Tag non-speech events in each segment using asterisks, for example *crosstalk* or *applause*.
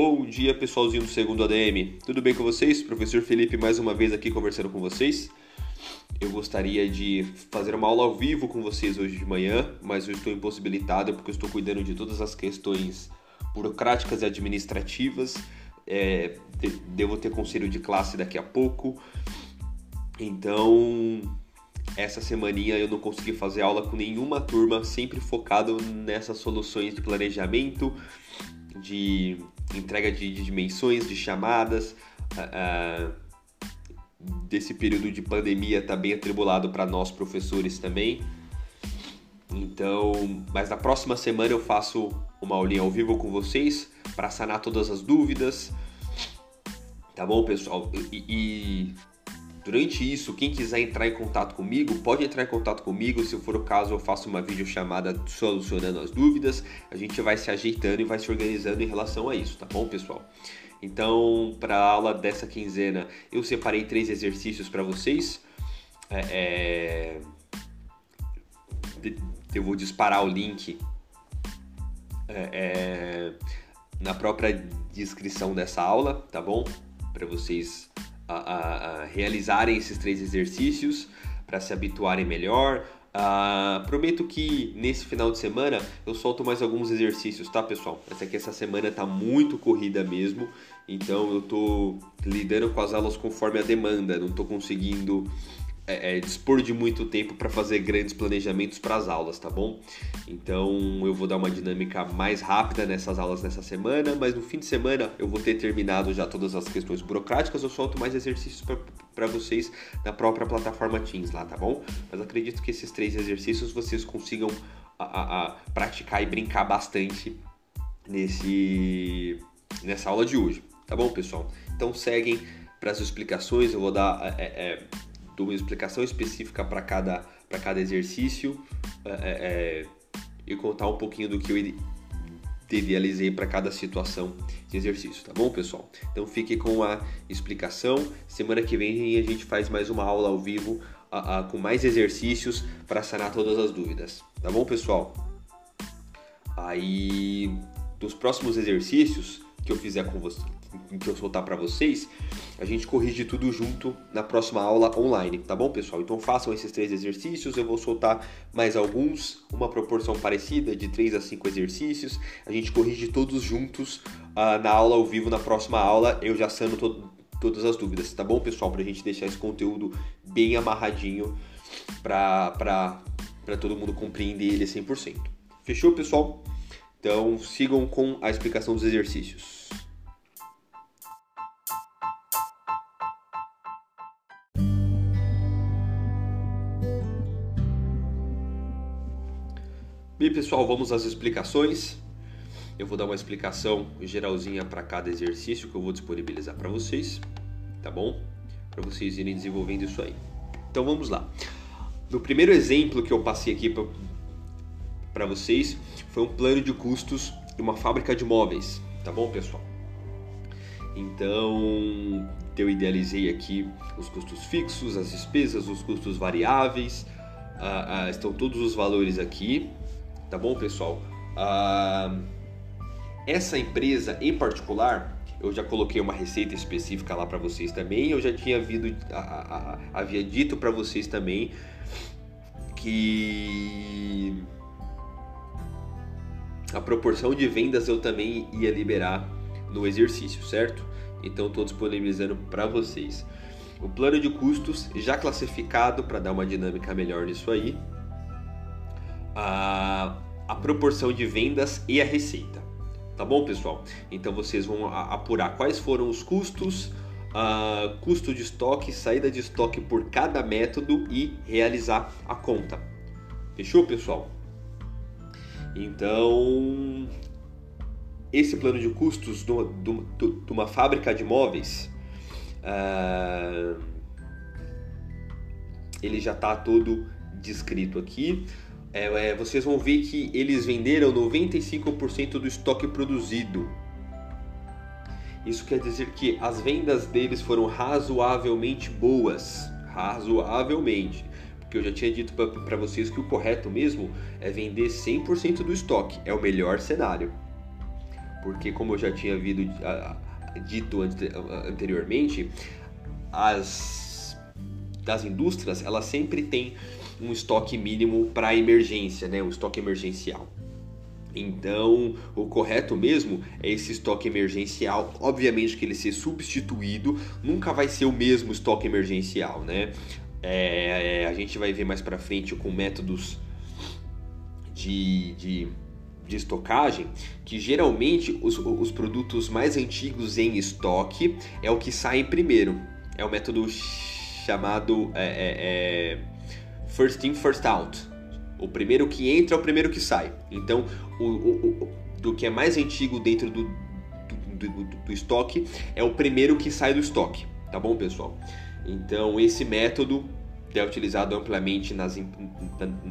Bom dia, pessoalzinho do segundo ADM. Tudo bem com vocês? Professor Felipe mais uma vez aqui conversando com vocês. Eu gostaria de fazer uma aula ao vivo com vocês hoje de manhã, mas eu estou impossibilitado porque eu estou cuidando de todas as questões burocráticas e administrativas. É, devo ter conselho de classe daqui a pouco. Então, essa semaninha eu não consegui fazer aula com nenhuma turma, sempre focado nessas soluções de planejamento, de entrega de, de dimensões, de chamadas. Uh, desse período de pandemia está bem atribulado para nós professores também. Então, mas na próxima semana eu faço uma aulinha ao vivo com vocês para sanar todas as dúvidas. Tá bom, pessoal? E, e Durante isso, quem quiser entrar em contato comigo, pode entrar em contato comigo. Se for o caso, eu faço uma videochamada solucionando as dúvidas. A gente vai se ajeitando e vai se organizando em relação a isso, tá bom, pessoal? Então, para a aula dessa quinzena, eu separei três exercícios para vocês. É, é... Eu vou disparar o link é, é na própria descrição dessa aula, tá bom? Para vocês a, a, realizarem esses três exercícios para se habituarem melhor. Uh, prometo que nesse final de semana eu solto mais alguns exercícios, tá pessoal? Essa aqui essa semana tá muito corrida mesmo, então eu tô lidando com as aulas conforme a demanda, não tô conseguindo é, é, dispor de muito tempo para fazer grandes planejamentos para as aulas, tá bom? Então eu vou dar uma dinâmica mais rápida nessas aulas nessa semana, mas no fim de semana eu vou ter terminado já todas as questões burocráticas, eu solto mais exercícios para vocês na própria plataforma Teams lá, tá bom? Mas acredito que esses três exercícios vocês consigam a, a, a praticar e brincar bastante nesse nessa aula de hoje, tá bom, pessoal? Então seguem para as explicações, eu vou dar é, é, dou uma explicação específica para cada, cada exercício é, é, é, e contar um pouquinho do que eu idealizei para cada situação de exercício, tá bom, pessoal? Então fique com a explicação. Semana que vem a gente faz mais uma aula ao vivo a, a, com mais exercícios para sanar todas as dúvidas, tá bom, pessoal? Aí, dos próximos exercícios que eu fizer com você, que eu soltar para vocês, a gente corrige tudo junto na próxima aula online, tá bom, pessoal? Então façam esses três exercícios, eu vou soltar mais alguns, uma proporção parecida de 3 a 5 exercícios. A gente corrige todos juntos uh, na aula ao vivo, na próxima aula, eu já sano to todas as dúvidas, tá bom, pessoal? Pra gente deixar esse conteúdo bem amarradinho pra todo mundo compreender ele 100%. Fechou, pessoal? Então sigam com a explicação dos exercícios. Pessoal, vamos às explicações. Eu vou dar uma explicação geralzinha para cada exercício que eu vou disponibilizar para vocês, tá bom? Para vocês irem desenvolvendo isso aí. Então vamos lá. No primeiro exemplo que eu passei aqui para vocês foi um plano de custos de uma fábrica de móveis, tá bom, pessoal? Então eu idealizei aqui os custos fixos, as despesas, os custos variáveis, ah, ah, estão todos os valores aqui tá bom, pessoal? Ah, essa empresa em particular, eu já coloquei uma receita específica lá para vocês também. Eu já tinha vindo, a, a, havia dito para vocês também que a proporção de vendas eu também ia liberar no exercício, certo? Então estou disponibilizando para vocês. O plano de custos já classificado para dar uma dinâmica melhor nisso aí a, a proporção de vendas e a receita. Tá bom, pessoal? Então vocês vão apurar quais foram os custos, uh, custo de estoque, saída de estoque por cada método e realizar a conta. Fechou, pessoal? Então, esse plano de custos de uma fábrica de móveis, uh, ele já está todo descrito aqui é, é, vocês vão ver que eles venderam 95% do estoque produzido. Isso quer dizer que as vendas deles foram razoavelmente boas. Razoavelmente. Porque eu já tinha dito para vocês que o correto mesmo é vender 100% do estoque. É o melhor cenário. porque como eu já tinha visto, dito anteriormente, as das indústrias elas sempre têm um estoque mínimo para emergência, né? um estoque emergencial. Então, o correto mesmo é esse estoque emergencial. Obviamente que ele ser substituído nunca vai ser o mesmo estoque emergencial, né? É, a gente vai ver mais para frente com métodos de, de, de, estocagem que geralmente os, os produtos mais antigos em estoque é o que sai primeiro. É o método chamado é, é, é first in, first out. O primeiro que entra é o primeiro que sai. Então, o, o, o do que é mais antigo dentro do, do, do, do estoque é o primeiro que sai do estoque. Tá bom, pessoal? Então, esse método é utilizado amplamente nas,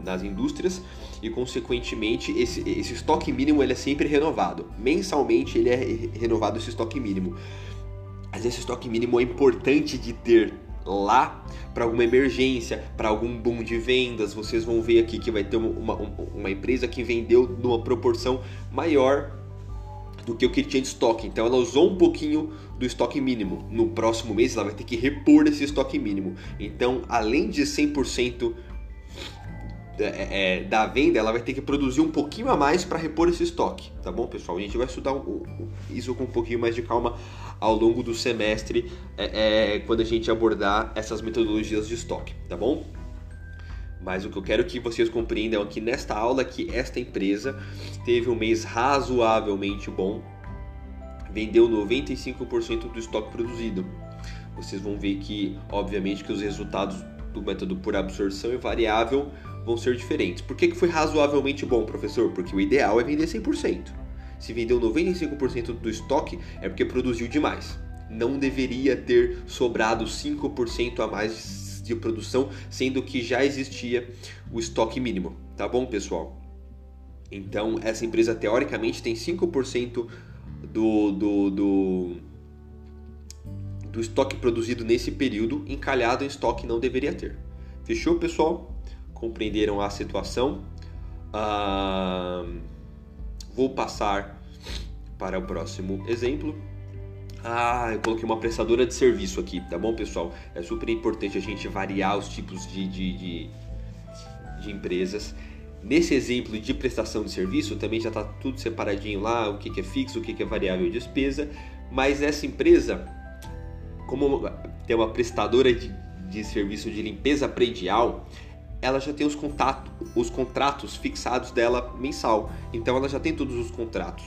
nas indústrias e, consequentemente, esse, esse estoque mínimo ele é sempre renovado. Mensalmente, ele é renovado esse estoque mínimo. Mas esse estoque mínimo é importante de ter lá para alguma emergência, para algum boom de vendas. Vocês vão ver aqui que vai ter uma, uma, uma empresa que vendeu numa proporção maior do que o que tinha de estoque. Então ela usou um pouquinho do estoque mínimo. No próximo mês ela vai ter que repor esse estoque mínimo. Então, além de 100% é, é, da venda, ela vai ter que produzir um pouquinho a mais para repor esse estoque, tá bom, pessoal? A gente vai estudar isso com um pouquinho mais de calma ao longo do semestre, é, é, quando a gente abordar essas metodologias de estoque, tá bom? Mas o que eu quero que vocês compreendam aqui nesta aula é que esta empresa teve um mês razoavelmente bom, vendeu 95% do estoque produzido. Vocês vão ver que, obviamente, que os resultados do método por absorção e variável vão ser diferentes. Por que, que foi razoavelmente bom, professor? Porque o ideal é vender 100%. Se vendeu 95% do estoque, é porque produziu demais. Não deveria ter sobrado 5% a mais de produção, sendo que já existia o estoque mínimo, tá bom, pessoal? Então, essa empresa teoricamente tem 5% do, do, do, do estoque produzido nesse período encalhado em estoque não deveria ter. Fechou, pessoal? Compreenderam a situação? Ah, vou passar para o próximo exemplo. Ah, eu coloquei uma prestadora de serviço aqui, tá bom, pessoal? É super importante a gente variar os tipos de, de, de, de empresas. Nesse exemplo de prestação de serviço, também já está tudo separadinho lá, o que, que é fixo, o que, que é variável de despesa. Mas essa empresa, como tem uma prestadora de, de serviço de limpeza predial, ela já tem os, contato, os contratos fixados dela mensal. Então ela já tem todos os contratos.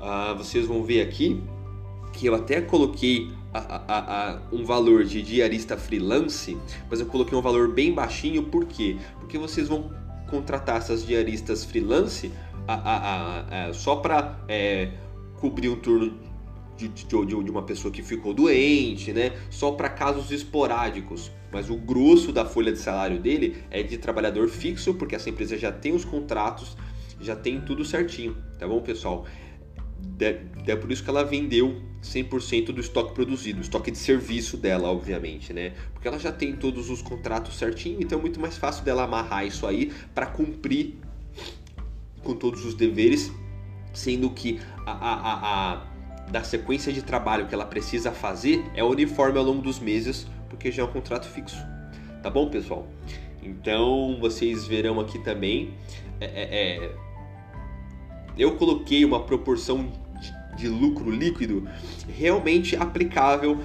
Ah, vocês vão ver aqui que eu até coloquei a, a, a, um valor de diarista freelance, mas eu coloquei um valor bem baixinho, por quê? Porque vocês vão contratar essas diaristas freelance só para é, cobrir um turno de, de, de, uma pessoa que ficou doente, né? Só para casos esporádicos. Mas o grosso da folha de salário dele é de trabalhador fixo, porque essa empresa já tem os contratos, já tem tudo certinho, tá bom, pessoal? É por isso que ela vendeu 100% do estoque produzido, estoque de serviço dela, obviamente, né? Porque ela já tem todos os contratos certinho, então é muito mais fácil dela amarrar isso aí para cumprir com todos os deveres, sendo que a, a, a, da sequência de trabalho que ela precisa fazer é uniforme ao longo dos meses, porque já é um contrato fixo. Tá bom, pessoal? Então vocês verão aqui também. É, é, é eu coloquei uma proporção de, de lucro líquido realmente aplicável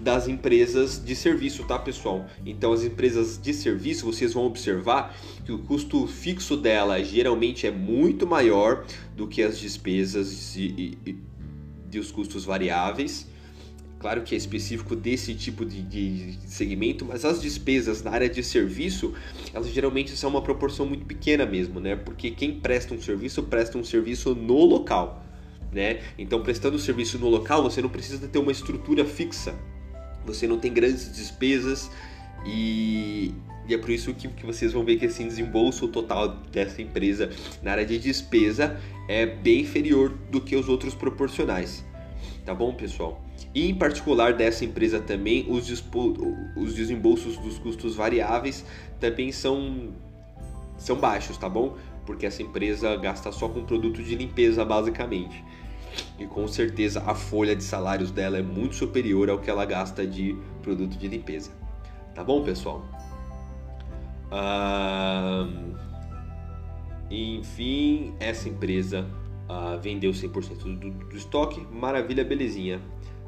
das empresas de serviço, tá pessoal? Então as empresas de serviço, vocês vão observar que o custo fixo dela geralmente é muito maior do que as despesas e, e os custos variáveis. Claro que é específico desse tipo de, de, segmento, mas as despesas na área de serviço, elas geralmente são uma proporção muito pequena mesmo, né? Porque quem presta um serviço, presta um serviço no local, né? Então, prestando o serviço no local, você não precisa ter uma estrutura fixa, você não tem grandes despesas e, e é por isso que, que vocês vão ver que esse desembolso total dessa empresa na área de despesa é bem inferior do que os outros proporcionais. Tá bom, pessoal? E em particular dessa empresa também, os, os desembolsos dos custos variáveis também são, são baixos, tá bom? Porque essa empresa gasta só com produto de limpeza basicamente. e com certeza a folha de salários dela é muito superior ao que ela gasta de produto de limpeza. Tá bom, pessoal? Ah, enfim, essa empresa ah, vendeu 100% do, do estoque, maravilha, belezinha.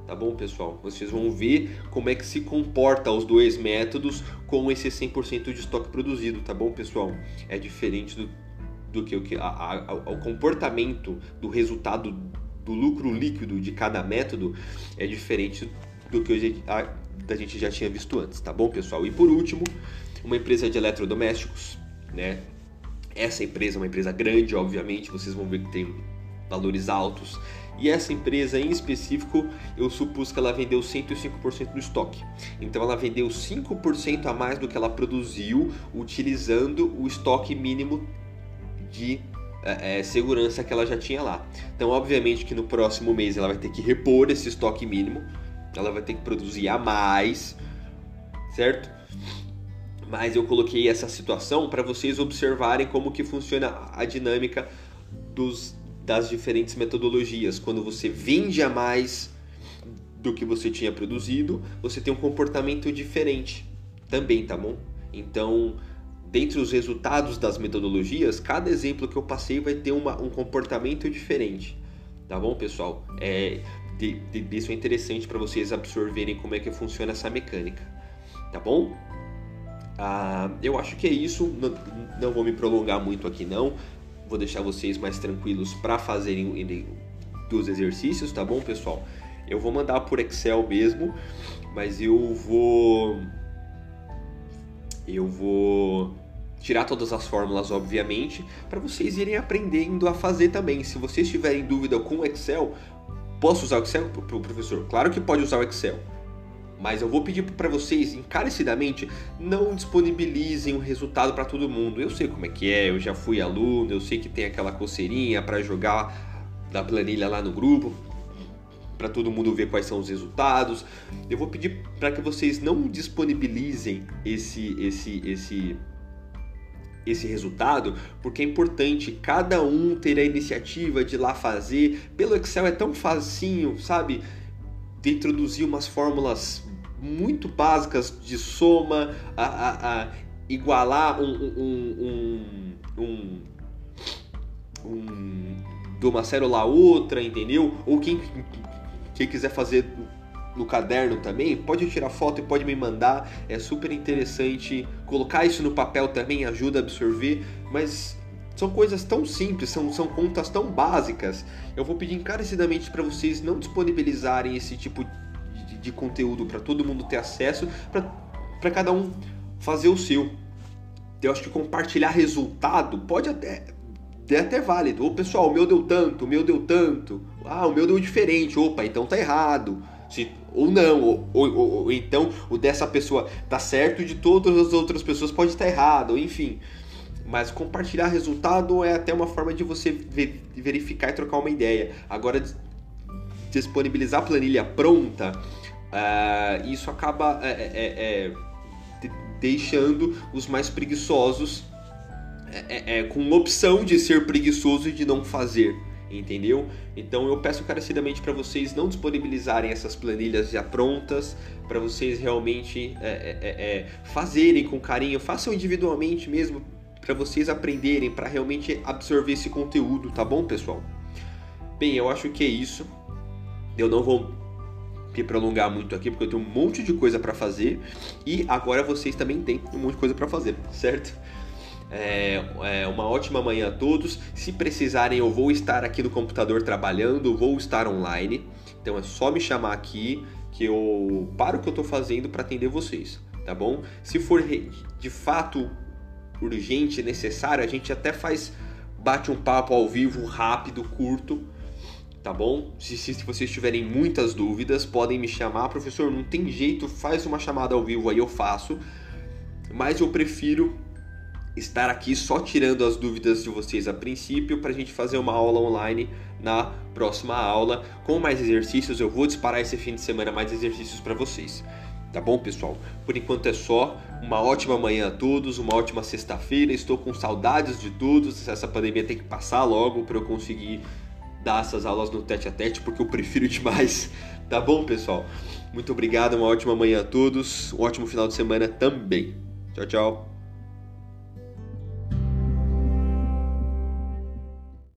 Tá bom, pessoal? Vocês vão ver como é que se comporta os dois métodos com esse 100% de estoque produzido, tá bom, pessoal? É diferente do, do que o que o comportamento do resultado do lucro líquido de cada método é diferente do que a, a gente já tinha visto antes, tá bom, pessoal? E por último, uma empresa de eletrodomésticos, né? Essa empresa é uma empresa grande, obviamente, vocês vão ver que tem valores altos. E essa empresa em específico, eu supus que ela vendeu 105% do estoque. Então ela vendeu 5% a mais do que ela produziu, utilizando o estoque mínimo de é, é, segurança que ela já tinha lá. Então, obviamente que no próximo mês ela vai ter que repor esse estoque mínimo, ela vai ter que produzir a mais, certo? Mas eu coloquei essa situação para vocês observarem como que funciona a dinâmica dos, das diferentes metodologias. Quando você vende a mais do que você tinha produzido, você tem um comportamento diferente também, tá bom? Então, dentre os resultados das metodologias, cada exemplo que eu passei vai ter uma, um comportamento diferente. Tá bom, pessoal? É, de, de, isso é interessante para vocês absorverem como é que funciona essa mecânica. Tá bom? Ah, eu acho que é isso. Não, não vou me prolongar muito aqui, não. Vou deixar vocês mais tranquilos para fazerem dos exercícios, tá bom, pessoal? Eu vou mandar por Excel mesmo, mas eu vou eu vou tirar todas as fórmulas, obviamente, para vocês irem aprendendo a fazer também. Se vocês tiverem dúvida com o Excel, posso usar o Excel, pro professor? Claro que pode usar o Excel. Mas eu vou pedir para vocês, encarecidamente, não disponibilizem o resultado para todo mundo. Eu sei como é que é, eu já fui aluno, eu sei que tem aquela coceirinha para jogar da planilha lá no grupo, para todo mundo ver quais são os resultados. Eu vou pedir para que vocês não disponibilizem esse esse esse esse resultado, porque é importante cada um ter a iniciativa de ir lá fazer. Pelo Excel é tão facinho, sabe? De introduzir umas fórmulas muito básicas de soma, a, a, a igualar um, um, um, um, um de uma célula a outra, entendeu? Ou quem, quem quiser fazer no caderno também, pode tirar foto e pode me mandar. É super interessante. Colocar isso no papel também ajuda a absorver, mas são coisas tão simples, são, são contas tão básicas. Eu vou pedir encarecidamente para vocês não disponibilizarem esse tipo de, de conteúdo para todo mundo ter acesso, para cada um fazer o seu. Eu acho que compartilhar resultado pode até é até válido. Ô pessoal, o meu deu tanto, o meu deu tanto. Ah, o meu deu diferente. Opa, então tá errado. Se, ou não, ou, ou, ou, então o dessa pessoa tá certo de todas as outras pessoas pode estar errado, enfim. Mas compartilhar resultado é até uma forma de você verificar e trocar uma ideia. Agora, disponibilizar planilha pronta, uh, isso acaba é, é, é, deixando os mais preguiçosos com opção de ser preguiçoso e de não fazer entendeu? Então eu peço encarecidamente para vocês não disponibilizarem essas planilhas já prontas, para vocês realmente é, é, é, é, fazerem com carinho, façam individualmente mesmo, para vocês aprenderem, para realmente absorver esse conteúdo, tá bom, pessoal? Bem, eu acho que é isso. Eu não vou me prolongar muito aqui porque eu tenho um monte de coisa para fazer e agora vocês também têm um monte de coisa para fazer, certo? É, é, uma ótima manhã a todos. Se precisarem, eu vou estar aqui no computador trabalhando, vou estar online. Então é só me chamar aqui que eu paro o que eu estou fazendo para atender vocês, tá bom? Se for de fato urgente, necessário, a gente até faz bate um papo ao vivo rápido, curto, tá bom? Se, se, vocês tiverem muitas dúvidas, podem me chamar, professor. Não tem jeito, faz uma chamada ao vivo aí, eu faço. Mas eu prefiro estar aqui só tirando as dúvidas de vocês a princípio para a gente fazer uma aula online na próxima aula com mais exercícios. Eu vou disparar esse fim de semana mais exercícios para vocês. Tá bom, pessoal? Por enquanto é só. Uma ótima manhã a todos, uma ótima sexta-feira. Estou com saudades de todos. Essa pandemia tem que passar logo para eu conseguir dar essas aulas no tete a tete, porque eu prefiro *laughs* demais. Tá bom, pessoal? Muito obrigado, uma ótima manhã a todos, um ótimo final de semana também. Tchau, tchau.